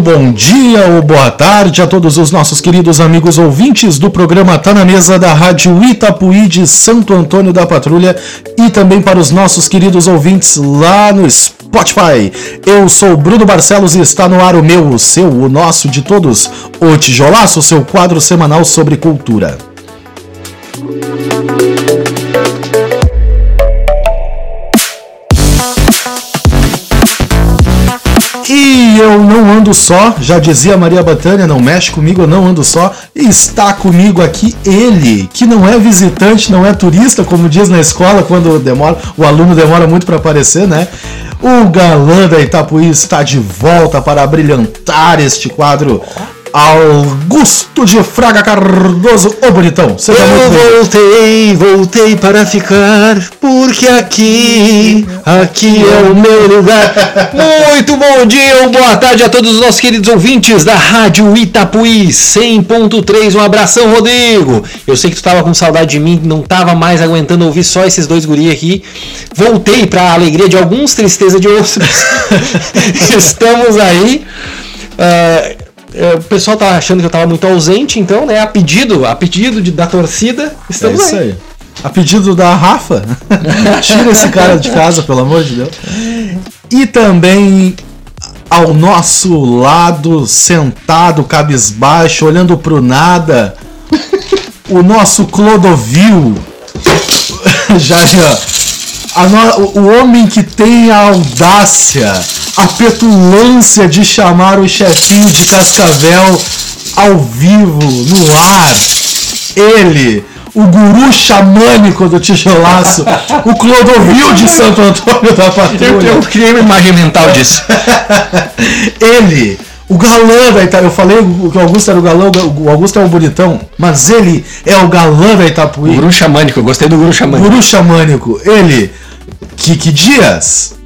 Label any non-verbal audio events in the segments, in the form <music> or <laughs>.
Muito bom dia ou boa tarde a todos os nossos queridos amigos ouvintes do programa Tá na Mesa da Rádio Itapuí de Santo Antônio da Patrulha e também para os nossos queridos ouvintes lá no Spotify. Eu sou Bruno Barcelos e está no ar o meu, o seu, o nosso de todos, o Tijolaço, seu quadro semanal sobre cultura. E eu não ando só, já dizia Maria Bethânia, não mexe comigo, eu não ando só. E está comigo aqui ele, que não é visitante, não é turista, como diz na escola quando demora, o aluno demora muito para aparecer, né? O galã da Itapuí está de volta para brilhantar este quadro Augusto de Fraga Cardoso, ô bonitão, seja Eu muito bem. voltei, voltei para ficar, porque aqui, aqui é o meu lugar. <laughs> Muito bom dia ou boa tarde a todos os nossos queridos ouvintes da Rádio Itapuí 100.3. Um abração, Rodrigo. Eu sei que tu tava com saudade de mim, não tava mais aguentando ouvir só esses dois guri aqui. Voltei para a alegria de alguns, tristeza de outros. <laughs> <laughs> Estamos aí. Uh, o pessoal tá achando que eu tava muito ausente, então, né? A pedido, a pedido de, da torcida, estamos é isso aí. aí. A pedido da Rafa, <laughs> tira esse cara de casa, pelo amor de Deus. E também ao nosso lado, sentado, cabisbaixo, olhando pro nada, o nosso Clodovil. <laughs> já, já. No, o homem que tem a audácia a petulância de chamar o chefinho de Cascavel ao vivo, no ar. Ele, o guru xamânico do tijolaço, <laughs> o Clodovil de Santo Antônio da Patrulha. Eu, eu criei uma imagem mental disso. <laughs> ele, o galã da Itapuí. Eu falei que o Augusto era o galã, o Augusto é o bonitão, mas ele é o galã da Itapuí. O guru xamânico, eu gostei do guru xamânico. Guru xamânico, ele, Kiki Dias.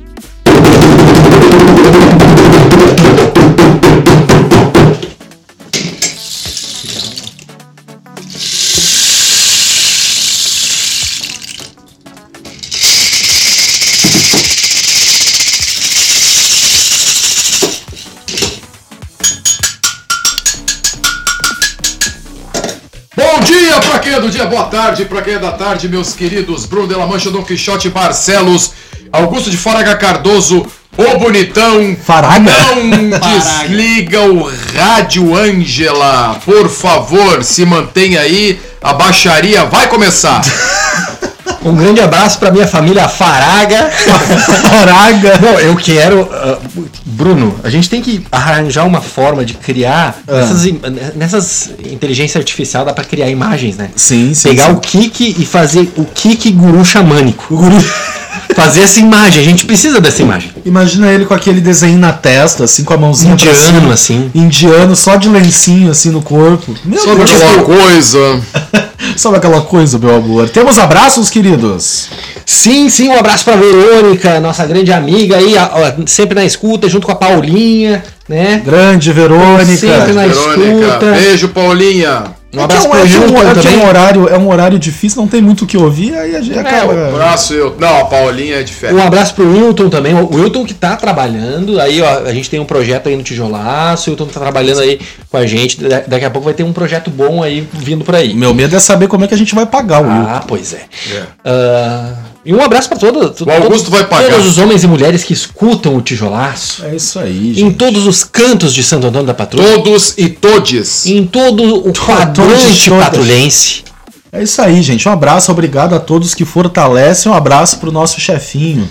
Dia, boa tarde. Para quem é da tarde, meus queridos Bruno de la Mancha, Dom Quixote Barcelos, Augusto de Faraga Cardoso, Ô bonitão, Faraga. não <laughs> desliga o rádio Ângela, por favor, se mantenha aí, a baixaria vai começar. <laughs> Um grande abraço para minha família Faraga. <laughs> Faraga. Bom, eu quero. Uh, Bruno, a gente tem que arranjar uma forma de criar. Ah. Nessas, nessas inteligência artificial dá para criar imagens, né? Sim, sim. Pegar sim. o Kik e fazer o Kik guru xamânico. Guru <laughs> fazer essa imagem. A gente precisa dessa imagem. Imagina ele com aquele desenho na testa, assim, com a mãozinha Indiano, pra cima. assim. Indiano, só de lencinho, assim, no corpo. Meu Só aquela coisa. <laughs> Sabe aquela coisa, meu amor? Temos abraços, queridos? Sim, sim, um abraço pra Verônica, nossa grande amiga aí, ó, sempre na escuta, junto com a Paulinha, né? Grande Verônica. Sempre na Verônica. escuta. Beijo, Paulinha. Um é abraço é, pro Hilton é, também. É um, horário, é um horário difícil, não tem muito o que ouvir, aí a gente é, acaba. Um abraço, eu. Não, a Paulinha é de fé. Um abraço pro Wilton também. O Wilton que tá trabalhando. Aí, ó, a gente tem um projeto aí no Tijolaço. O Wilton tá trabalhando aí com a gente. Daqui a pouco vai ter um projeto bom aí vindo por aí. Meu medo é saber como é que a gente vai pagar o Wilton. Ah, pois é. é. Uh, e um abraço para todos. O Augusto vai pagar. Todos os homens e mulheres que escutam o tijolaço. É isso aí, gente. Em todos os cantos de Santo Antônio da Patrulha. Todos e todes. Em todo o quadrante patrulhense. É isso aí, gente. Um abraço, obrigado a todos que fortalecem. Um abraço pro nosso chefinho.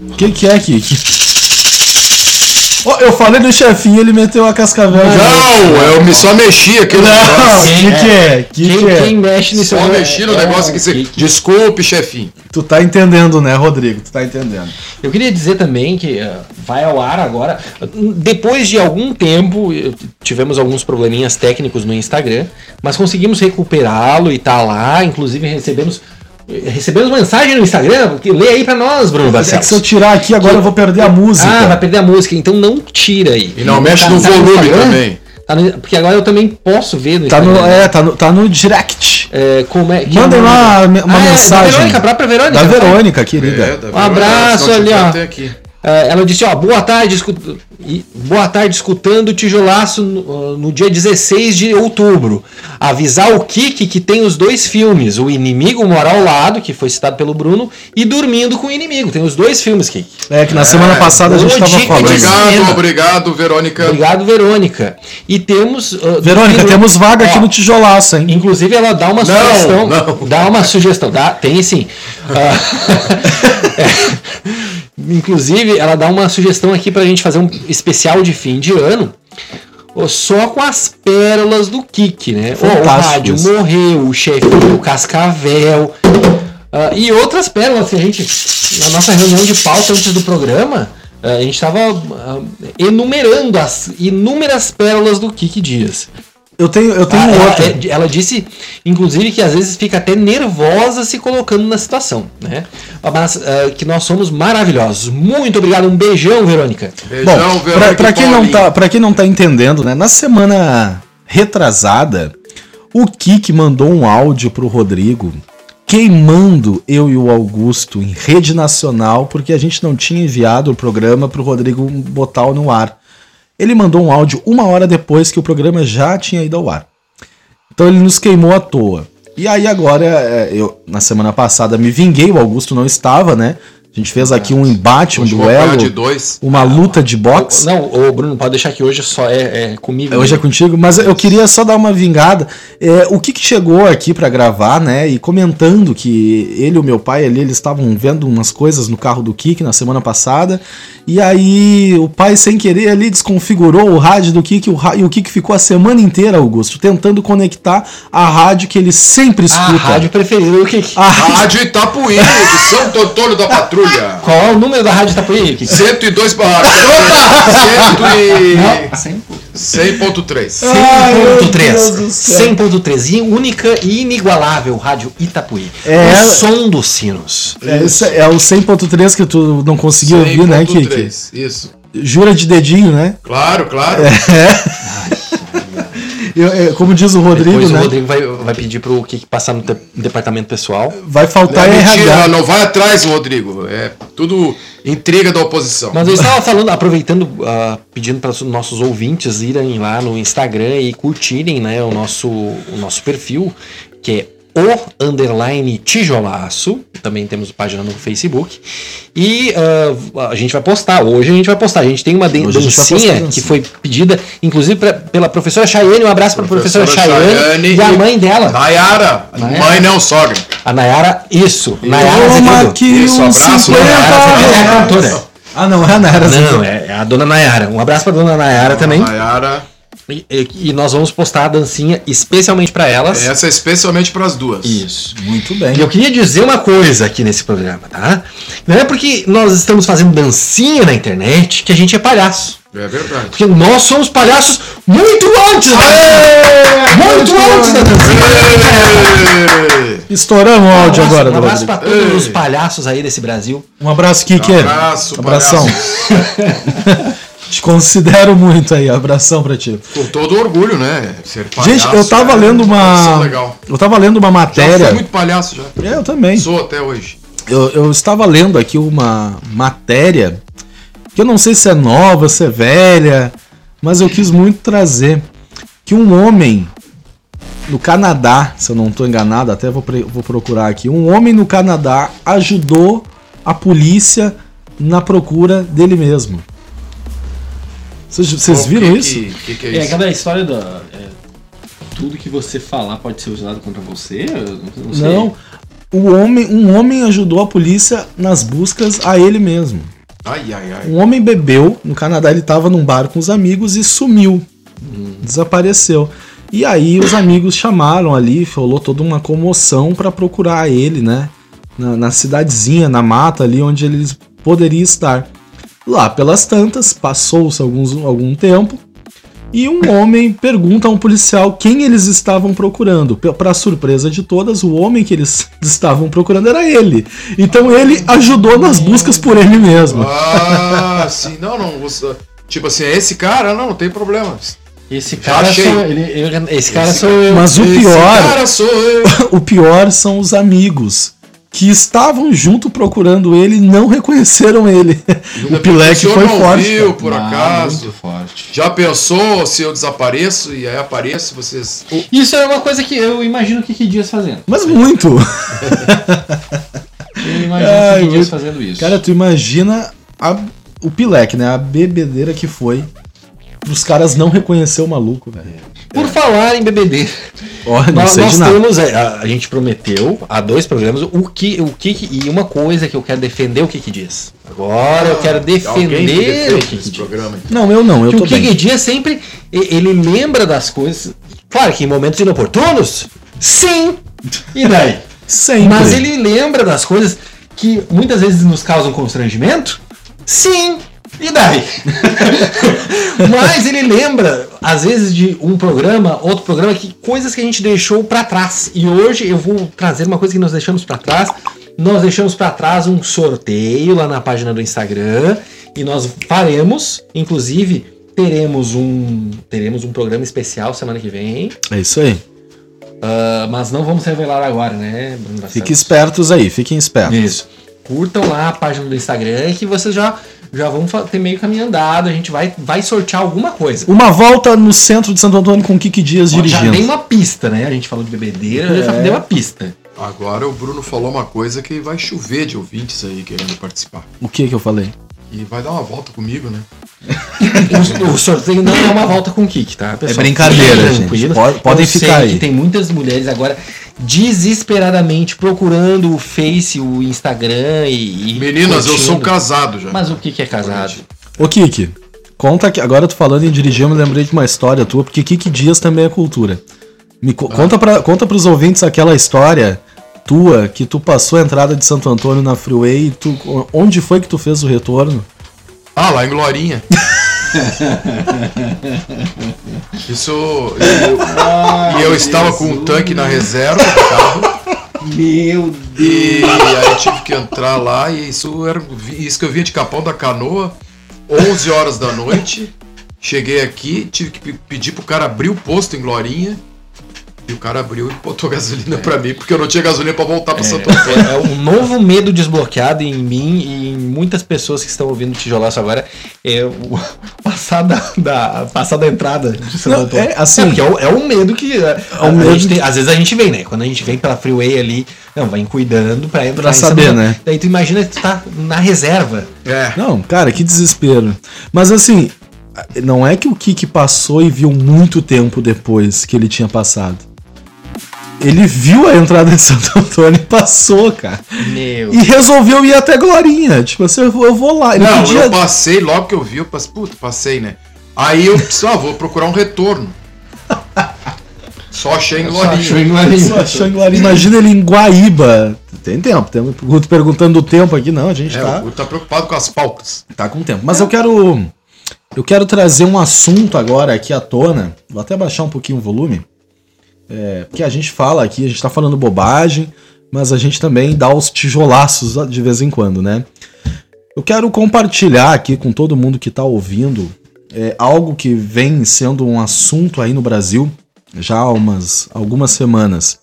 O que, que é que, que Oh, eu falei do chefinho, ele meteu a cascavel. Não, eu me só mexi aqui no Não, o que, que é? Que quem, que é? quem mexe nisso Só mexi no é, negócio que você. Desculpe, chefinho. Tu tá entendendo, né, Rodrigo? Tu tá entendendo. Eu queria dizer também que uh, vai ao ar agora. Depois de algum tempo, tivemos alguns probleminhas técnicos no Instagram, mas conseguimos recuperá-lo e tá lá. Inclusive recebemos Recebemos mensagem no Instagram, lê aí pra nós, Bruno Barcelos. É que se eu tirar aqui agora que... eu vou perder a música. Ah, vai perder a música, então não tira aí. E não mexe tá, no tá volume no também. Tá no, porque agora eu também posso ver no tá Instagram. No, é, tá no, tá no direct. É, como é, Mandem é lá uma ah, mensagem. É, da Verônica, a própria Verônica. Da Verônica, querida. É, da Verônica, um abraço ali, ó. Ah, ela disse, ó, boa tarde, escu- e- boa tarde escutando o tijolaço no, no dia 16 de outubro. Avisar o Kiki que tem os dois filmes, O Inimigo Mora ao Lado, que foi citado pelo Bruno, e Dormindo com o Inimigo. Tem os dois filmes, Kiki. É que na semana passada a gente boa tava dica falando. Obrigado, obrigado, Verônica. Obrigado, Verônica. E temos... ah, Verônica, Dormindo- temos vaga aqui no tijolaço, hein? Inclusive, ela dá uma Não, sugestão. não. Dá uma sugestão. Dá, tem sim. <laughs> Ah, <laughs> é. Inclusive, ela dá uma sugestão aqui pra gente fazer um especial de fim de ano. Só com as pérolas do Kik, né? O rádio morreu, o chefinho, o Cascavel. ah, e outras pérolas que a gente. Na nossa reunião de pauta antes do programa, ah, a gente estava enumerando as inúmeras pérolas do Kik Dias. Eu tenho, eu tenho Ah, ela, outra. é, ela disse, inclusive, que às vezes fica até nervosa se colocando na situação, né? Mas ah, que nós somos maravilhosos. Muito obrigado, um beijão, Verônica. Beijão, Bom, pra, Verônica pra e quem não tá, pra quem não tá entendendo, né? Na semana retrasada, o Kik mandou um áudio pro Rodrigo queimando eu e o Augusto em rede nacional porque a gente não tinha enviado o programa pro Rodrigo botar no ar. Ele mandou um áudio uma hora depois que o programa já tinha ido ao ar. Então ele nos queimou à toa. E aí agora, é, eu na semana passada me vinguei, o Augusto não estava, né? A gente fez aqui um embate, um duelo, de dois. uma luta de boxe. Não, ô Bruno, pode deixar que hoje só é, é comigo. Hoje é contigo, mas eu queria só dar uma vingada. É, o que, que chegou aqui pra gravar, né? E comentando que ele e o meu pai ali, eles estavam vendo umas coisas no carro do Kik na semana passada. E aí o pai, sem querer, ali desconfigurou o rádio do Kik. E o Kik ficou a semana inteira, Augusto, tentando conectar a rádio que ele sempre a escuta. rádio preferida. O que, A Rádio Itapuí, de Santo Antônio da Patrulha. <laughs> qual é o número da rádio Itapuí? Que- 102 barra. 100 Não, e... cem- 100.3. Ai, meu Deus do 100.3. céu. 100.3. E única e inigualável rádio Itapuí. É. O som dos sinos. É, esse é o 100.3 que tu não conseguiu ouvir, né, Kik? 100.3, Isso. Jura de dedinho, né? Claro, claro. <laughs> Eu- eu- como diz o Rodrigo, Depois né? o Rodrigo vai, vai pedir pro que passar no te- departamento pessoal. Vai faltar É mentira, RH. não vai atrás, Rodrigo. É tudo intriga da oposição. Mas eu estava falando, aproveitando, ah, pedindo para os nossos ouvintes irem lá no Instagram e curtirem né, o, nosso, o nosso perfil, que é o underline tijolaço. Também temos página no Facebook. E ah, a gente vai postar, hoje a gente vai postar. A gente tem uma dan- dancinha que foi pedida, inclusive pra- pela professora Chayane. Um abraço para a professora, Chayane, e a mãe dela, Nayara. Nayara. Mãe não, sogra. a Nayara. Isso, Nayara Toma Azevedo. aqui Isso, um abraço, 50 Nayara é. Ah, não, é a Nayara. Não, é é a dona Nayara. Um abraço pra dona Nayara também. Nayara. E, e- e nós vamos postar a dancinha especialmente pra elas. Essa é especialmente para as duas. Isso. Muito bem. E eu queria dizer uma coisa aqui nesse programa, tá? Não é porque nós estamos fazendo dancinha na internet que a gente é palhaço. É verdade. Porque nós somos palhaços muito antes da Muito antes da dancinha. Estouramos o áudio um abraço, agora, um abraço pra todos os palhaços aí desse Brasil. Um abraço, Kiki. Abraço, Abração. <laughs> Te considero muito aí. Abração pra ti. Com todo orgulho, né? Ser Gente, eu tava é lendo uma. legal. Eu tava lendo uma Já matéria. fui muito palhaço já. É, eu também. Sou até hoje. Eu, eu estava lendo aqui uma matéria que eu não sei se é nova, se é velha, mas eu quis muito trazer que um homem no Canadá, se eu não estou enganado, até vou, vou procurar aqui, um homem no Canadá ajudou a polícia na procura dele mesmo. Vocês, viram que isso? Que, que, que é É isso? aquela história da. é, tudo que você falar pode ser usado contra você? Eu não sei. Não. O homem, um homem ajudou a polícia nas buscas a ele mesmo. Ai, ai, ai. Um homem bebeu, no Canadá ele estava num bar com os amigos e sumiu. Desapareceu. E aí os amigos chamaram ali, falou toda uma comoção para procurar ele, né? Na, na cidadezinha, na mata ali onde ele poderia estar. Lá pelas tantas, passou-se alguns, algum tempo, e um homem pergunta a um policial quem eles estavam procurando. Para surpresa de todas, o homem que eles <laughs> estavam procurando era ele. Então ele ajudou nas buscas por ele mesmo. Ah, sim. Não, não. você- Tipo assim, esse cara, não, não tem problema. Esse cara sou ele, eu- esse cara Esse sou eu. Mas o Esse pior, cara sou eu. <laughs> o pior são os amigos que estavam junto procurando ele e não reconheceram ele. o Pilek foi não forte. viu, por Ah, acaso. Muito forte. Já pensou se eu desapareço e aí apareço, vocês. Isso é uma coisa que eu imagino o Kiki Dias fazendo. Mas muito. <laughs> Eu <laughs> imagino o Kiki Dias fazendo isso. Cara, tu imagina a- o Pilek, né? A bebedeira que foi pros caras não reconhecer o maluco, velho. Por falar em BBD, Olha, não nós, sei nós de nada. temos, é, a, a gente prometeu há dois programas o que, o que e uma coisa que eu quero defender o que que diz. Agora eu quero que defender o que que diz. programa. Não, eu não, eu Que tô o Kiki bem. Dias sempre ele lembra das coisas. Claro que em momentos inoportunos, sim. E daí? <laughs> Sempre. Mas ele lembra das coisas que muitas vezes nos causam constrangimento? Sim. E daí? <laughs> Mas ele lembra, às vezes, de um programa, outro programa, que coisas que a gente deixou pra trás. E hoje eu vou trazer uma coisa que nós deixamos pra trás. Nós deixamos pra trás um sorteio lá na página do Instagram. E nós faremos, inclusive, teremos um, teremos um programa especial semana que vem. É isso aí. Ah, mas não vamos revelar agora, né? Fiquem espertos aí, fiquem espertos. Isso. Curtam lá a página do Instagram que vocês já, já vão fa- ter meio caminho andado. A gente vai, vai sortear alguma coisa. Uma volta no centro de Santo Antônio com o Kiki Dias Já dei dirigindo. uma pista, né? A gente falou de bebedeira, eu já É. dei uma pista. Agora o Bruno falou uma coisa que vai chover de ouvintes aí querendo participar. O que que eu falei? E vai dar uma volta comigo, né? <laughs> O, o sorteio não é uma volta com o Kik, tá? pessoal? É brincadeira, gente. podem ficar aí. que tem muitas mulheres agora desesperadamente procurando o Face, o Instagram e. e Meninas, eu sou curtindo. casado já. Mas o que, que é casado? Ô Kiki, conta que agora tu falando em dirigir, eu me lembrei de uma história tua, porque Kiki Dias também é cultura. Me co- conta, pra, conta pros ouvintes aquela história tua que tu passou a entrada de Santo Antônio na Freeway e tu, onde foi que tu fez o retorno? Ah, lá em Glorinha. <laughs> <laughs> Isso. eu- e eu estava com um tanque na reserva do carro. Meu E aí tive que entrar lá e isso era isso que eu vinha de Capão da Canoa, 11 horas da noite. Cheguei aqui, tive que pe- pedir pro cara abrir o posto em Glorinha. E o cara abriu e botou gasolina pra mim, porque eu não tinha gasolina pra voltar pra Santo Antônio. É, é um novo medo desbloqueado em mim e em muitas pessoas que estão ouvindo o Tijolaço agora. É o <laughs> passar da, da, passar da entrada de Santo Não, Antônio. é, assim- porque é, o- é um medo que. É, um a medo tem- às vezes a gente vem, né? Quando a gente vem pela freeway ali, não, vai cuidando pra entrar Pra saber, Antônio. né? Daí tu imagina que tu tá na reserva. É. Não, cara, que desespero. Mas assim, não é que o Kiki passou e viu muito tempo depois que ele tinha passado. Ele viu a entrada de Santo Antônio e passou, cara. Meu. E resolveu ir até Glorinha. Tipo assim, eu vou, eu vou lá. Ele Não, podia. eu passei, logo que eu vi, eu passei, puta, passei, né? Aí eu disse, ah, vou procurar um retorno. <laughs> Só achei em Glorinha. Só achou em Glorinha. Imagina ele em Guaíba. Tem tempo. Tem um Guto perguntando do tempo aqui. Não, a gente É, tá, o Guto tá preocupado com as pautas. tá com tempo. Mas eu quero. Eu quero trazer um assunto agora aqui à tona. Vou até baixar um pouquinho o volume. É, porque a gente fala aqui, a gente tá falando bobagem, mas a gente também dá os tijolaços de vez em quando, né? Eu quero compartilhar aqui com todo mundo que tá ouvindo é, algo que vem sendo um assunto aí no Brasil já há umas, algumas semanas.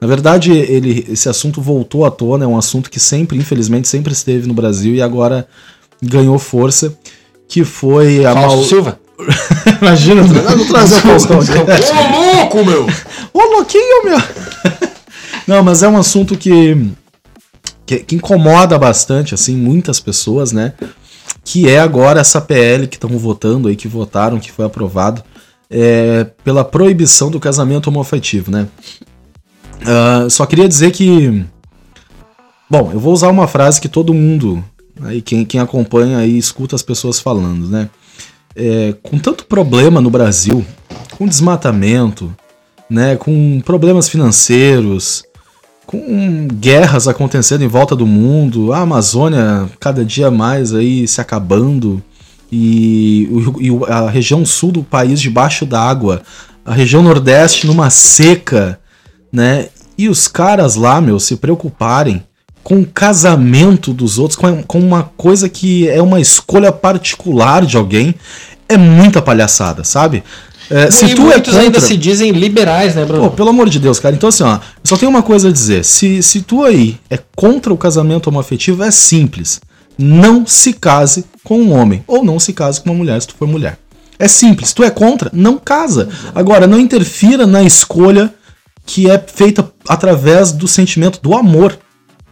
Na verdade, ele, esse assunto voltou à tona, é um assunto que sempre, infelizmente, sempre esteve no Brasil e agora ganhou força, que foi a Fausto mal... Silva? <laughs> Imagina, tra- vou trazer o Faustão aqui. Ô, louco, meu! Ô, louquinho, meu! Não, mas é um assunto que, que, que incomoda bastante, assim, muitas pessoas, né? Que é agora essa PL que estão votando aí, que votaram, que foi aprovado, é, pela proibição do casamento homoafetivo, né? Ah, só queria dizer que. Bom, eu vou usar uma frase que todo mundo, aí quem, quem acompanha aí escuta as pessoas falando, né? É, com tanto problema no Brasil, com desmatamento, né, com problemas financeiros, com guerras acontecendo em volta do mundo, a Amazônia cada dia mais aí se acabando e, e a região sul do país debaixo d'água, a região nordeste numa seca, né? E os caras lá, meu, se preocuparem com o casamento dos outros, com, com uma coisa que é uma escolha particular de alguém, é muita palhaçada, sabe? É, se e tu é muitos ainda contra, se dizem liberais, né, Bruno? Pô, pelo amor de Deus, cara. Então, assim, ó, só tenho uma coisa a dizer. Se, se tu aí é contra o casamento homoafetivo, é simples. Não se case com um homem. Ou não se case com uma mulher, se tu for mulher. É simples. Tu é contra? Não casa. Agora, não interfira na escolha que é feita através do sentimento do amor.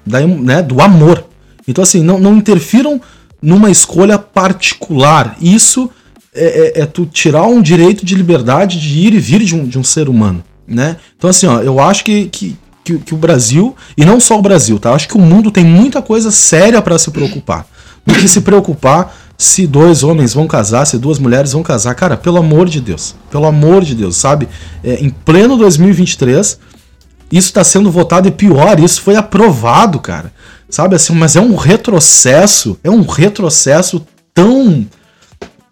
Da, né, do amor. Então, assim, não, não interfiram numa escolha particular. Isso é, é- é tu tirar um direito de liberdade de ir e vir de um, de um ser humano, né? Então, assim, ó, eu acho que, que, que, que o Brasil, e não só o Brasil, tá? Acho que o mundo tem muita coisa séria para se preocupar. Do que se preocupar se dois homens vão casar, se duas mulheres vão casar. Cara, pelo amor de Deus, pelo amor de Deus, sabe? É, em pleno 2023, isso está sendo votado e pior, isso foi aprovado, cara. Sabe assim, mas é um retrocesso, é um retrocesso tão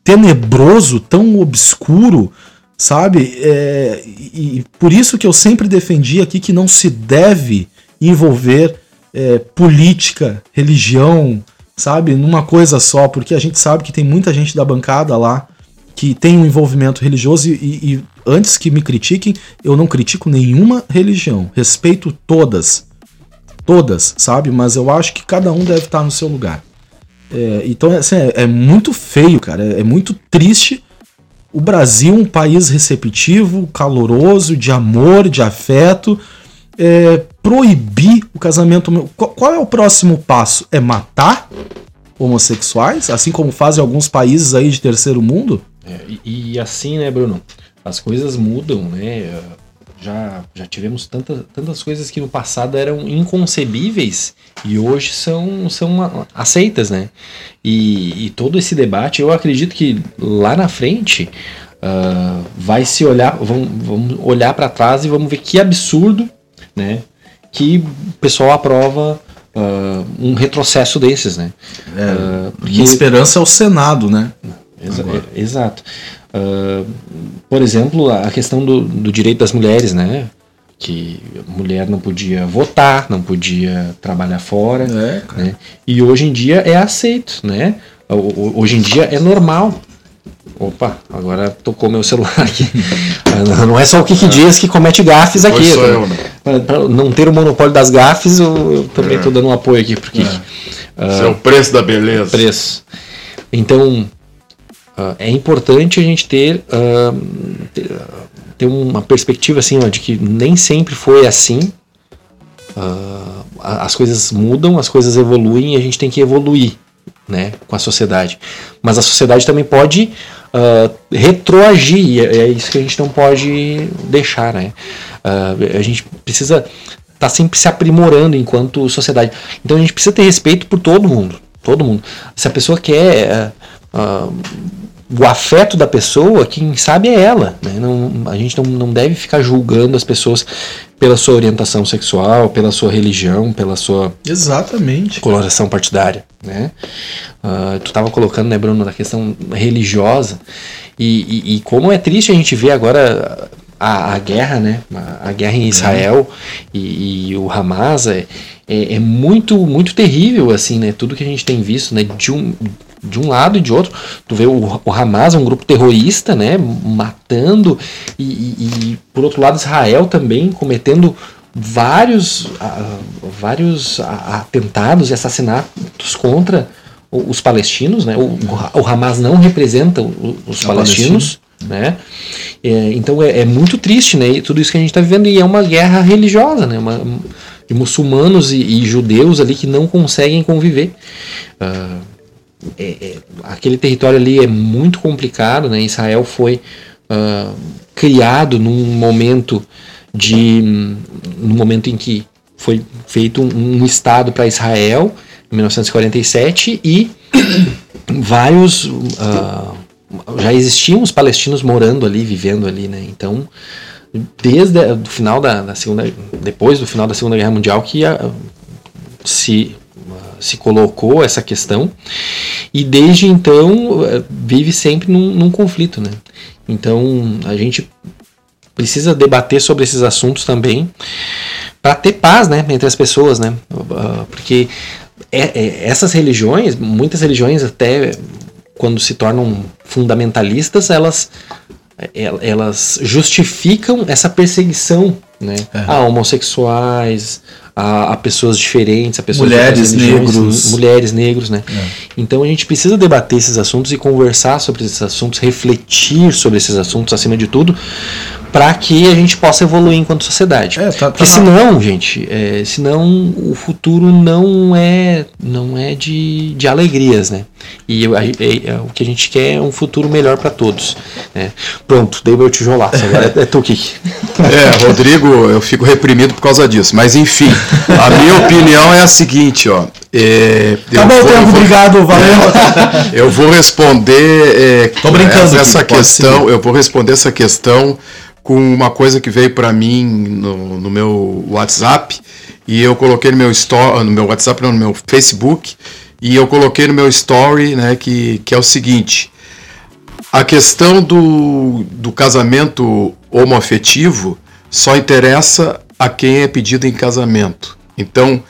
tenebroso, tão obscuro, sabe? É, e, por isso que eu sempre defendi aqui que não se deve envolver é, política, religião, sabe? Numa coisa só, porque a gente sabe que tem muita gente da bancada lá que tem um envolvimento religioso e, e- e antes que me critiquem, eu não critico nenhuma religião, respeito todas, todas, sabe? Mas eu acho que cada um deve estar no seu lugar. É, então, assim, é, é muito feio, cara, é, é muito triste o Brasil, um país receptivo, caloroso, de amor, de afeto, é, proibir o casamento. Qual, qual é o próximo passo? É matar homossexuais, assim como fazem alguns países aí de terceiro mundo? É, e, e assim, né, Bruno? As coisas mudam, né? Já, já tivemos tanta, tantas coisas que no passado eram inconcebíveis e hoje são, são aceitas, né? E, e todo esse debate, eu acredito que lá na frente ah, vai se olhar, vamos, vamos olhar para trás e vamos ver que absurdo, né? Que o pessoal aprova ah, um retrocesso desses, né? Ah, Minha esperança é o Senado, né? Exa- Agora. é- exato. Ah, por exemplo, a questão do, do direito das mulheres, né? Que a mulher não podia votar, não podia trabalhar fora, É, né? E hoje em dia é aceito, né? Hoje em dia é normal. Opa, agora tocou meu celular aqui. <laughs> Não é só o Kiki Dias que comete gafes aqui. Sou eu, né? Pra- não ter o monopólio das gafes, eu, também É. estou dando um apoio aqui pro Kiki. Esse é o preço da beleza. preço. Então, ah, é importante a gente ter, ah, ter, uma perspectiva assim, ó, de que nem sempre foi assim. A- as coisas mudam, as coisas evoluem e a gente tem que evoluir né, com a sociedade. Mas a sociedade também pode ah, retroagir, e é, é isso que a gente não pode deixar. Né? Ah, a gente precisa estar sempre se aprimorando enquanto sociedade. Então a gente precisa ter respeito por todo mundo. Todo mundo. Se a pessoa quer ah, ah, o afeto da pessoa, quem sabe é ela. Né? Não, a gente não, não deve ficar julgando as pessoas pela sua orientação sexual, pela sua religião, pela sua Exatamente. coloração partidária, né? Ah, tu estava colocando, né, Bruno, da questão religiosa e, e- e como é triste a gente ver agora a, a guerra, né? A, a guerra em Israel e, e o Hamas é, é, é muito muito terrível assim, né? Tudo que a gente tem visto, né? De um de um lado e de outro, tu vê o, o Hamas é um grupo terrorista, né, matando e, e- e, por outro lado Israel também cometendo vários ah, vários atentados e assassinatos contra os palestinos, né? O, o Hamas não representa os É palestinos, né? É, então é, é muito triste, né? e Tudo isso que a gente está vivendo e é uma guerra religiosa, né? Uma, de muçulmanos e, e judeus ali que não conseguem conviver. Ah, é- é- aquele território ali é muito complicado, né? Israel foi ah, criado num momento de no momento em que foi feito um, um estado para Israel em 1947 e <coughs> vários ah, já existiam os palestinos morando ali, vivendo ali, né? Então desde o final da, da segunda depois do final da segunda guerra mundial que ah, se se colocou essa questão e desde então eh, vive sempre num, num conflito, né? Então a gente precisa debater sobre esses assuntos também para ter paz, né, entre as pessoas, né? Ah, Porque é- é- essas religiões, muitas religiões até quando se tornam fundamentalistas, elas el- elas justificam essa perseguição né, É. a homossexuais, a, a pessoas diferentes, a pessoas Mulheres, negros. mulheres, negros, né? Então a gente precisa debater esses assuntos e conversar sobre esses assuntos, refletir sobre esses assuntos acima de tudo, para que a gente possa evoluir enquanto sociedade. É, tá- tá Porque na- senão, gente, é, senão o futuro não é não é de, de alegrias, né? E eu- a- é- é o que a gente quer é um futuro melhor para todos. né? Pronto, dei meu tijolaço. Agora é, é tu, Kiki. <laughs> É, Rodrigo, eu fico reprimido por causa disso. Mas enfim, a minha opinião é a seguinte, ó. É, eu Acabou o tempo, vou- obrigado, valeu. <laughs> Eu vou responder é, essa, aqui, questão. Eu vou responder essa questão com uma coisa que veio para mim no, no meu WhatsApp e eu coloquei no meu story, no meu WhatsApp, não, no meu Facebook e eu coloquei no meu story, né, que, que é o seguinte: a questão do, do casamento homoafetivo só interessa a quem é pedido em casamento. Então,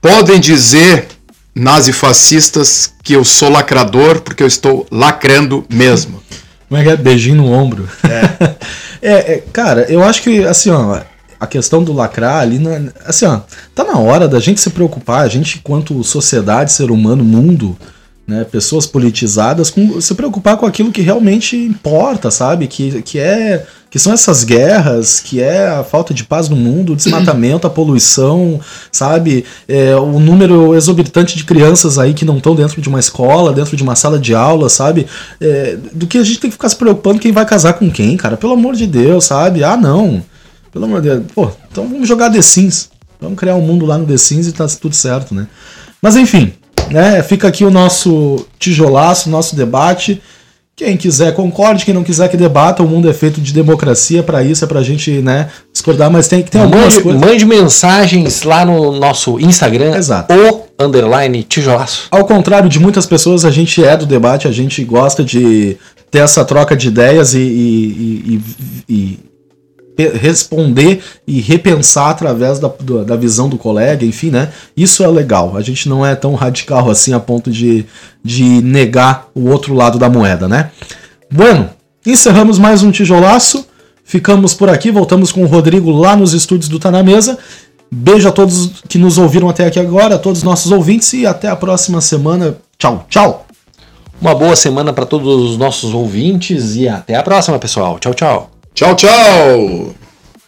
podem dizer nazifascistas que eu sou lacrador porque eu estou lacrando mesmo. Como é que é? Beijinho no ombro. É. <laughs> é, cara, eu acho que, assim, ó, a questão do lacrar ali, na- assim, ó, tá na hora da gente se preocupar, a gente, enquanto sociedade, ser humano, mundo, né, pessoas politizadas, com, se preocupar com aquilo que realmente importa, sabe? Que, que é. Que são essas guerras, que é a falta de paz no mundo, o desmatamento, a poluição, sabe? É, o número exorbitante de crianças aí que não estão dentro de uma escola, dentro de uma sala de aula, sabe? É, do que a gente tem que ficar se preocupando quem vai casar com quem, cara. Pelo amor de Deus, sabe? Ah, não. Pelo amor de Deus. Pô, então vamos jogar The Sims. Vamos criar um mundo lá no The Sims e tá tudo certo, né? Mas enfim, né? Fica aqui o nosso tijolaço, nosso debate. Quem quiser concorde, quem não quiser que debata, o mundo é feito de democracia, para isso é pra gente, né, discordar, mas tem que ter algumas Mande, coisas. mande mensagens lá no nosso Instagram, Exato. o underline tijolaço. Ao contrário de muitas pessoas, a gente é do debate, a gente gosta de ter essa troca de ideias e, e- e- e- responder e repensar através da, da visão do colega, enfim, né? Isso é legal. A gente não é tão radical assim a ponto de, de negar o outro lado da moeda, né? Bueno, encerramos mais um tijolaço. Ficamos por aqui, voltamos com o Rodrigo lá nos estúdios do Tá na Mesa. Beijo a todos que nos ouviram até aqui agora, a todos os nossos ouvintes e até a próxima semana. Tchau, tchau! Uma boa semana para todos os nossos ouvintes e até a próxima, pessoal. Tchau, tchau. Tchau, tchau!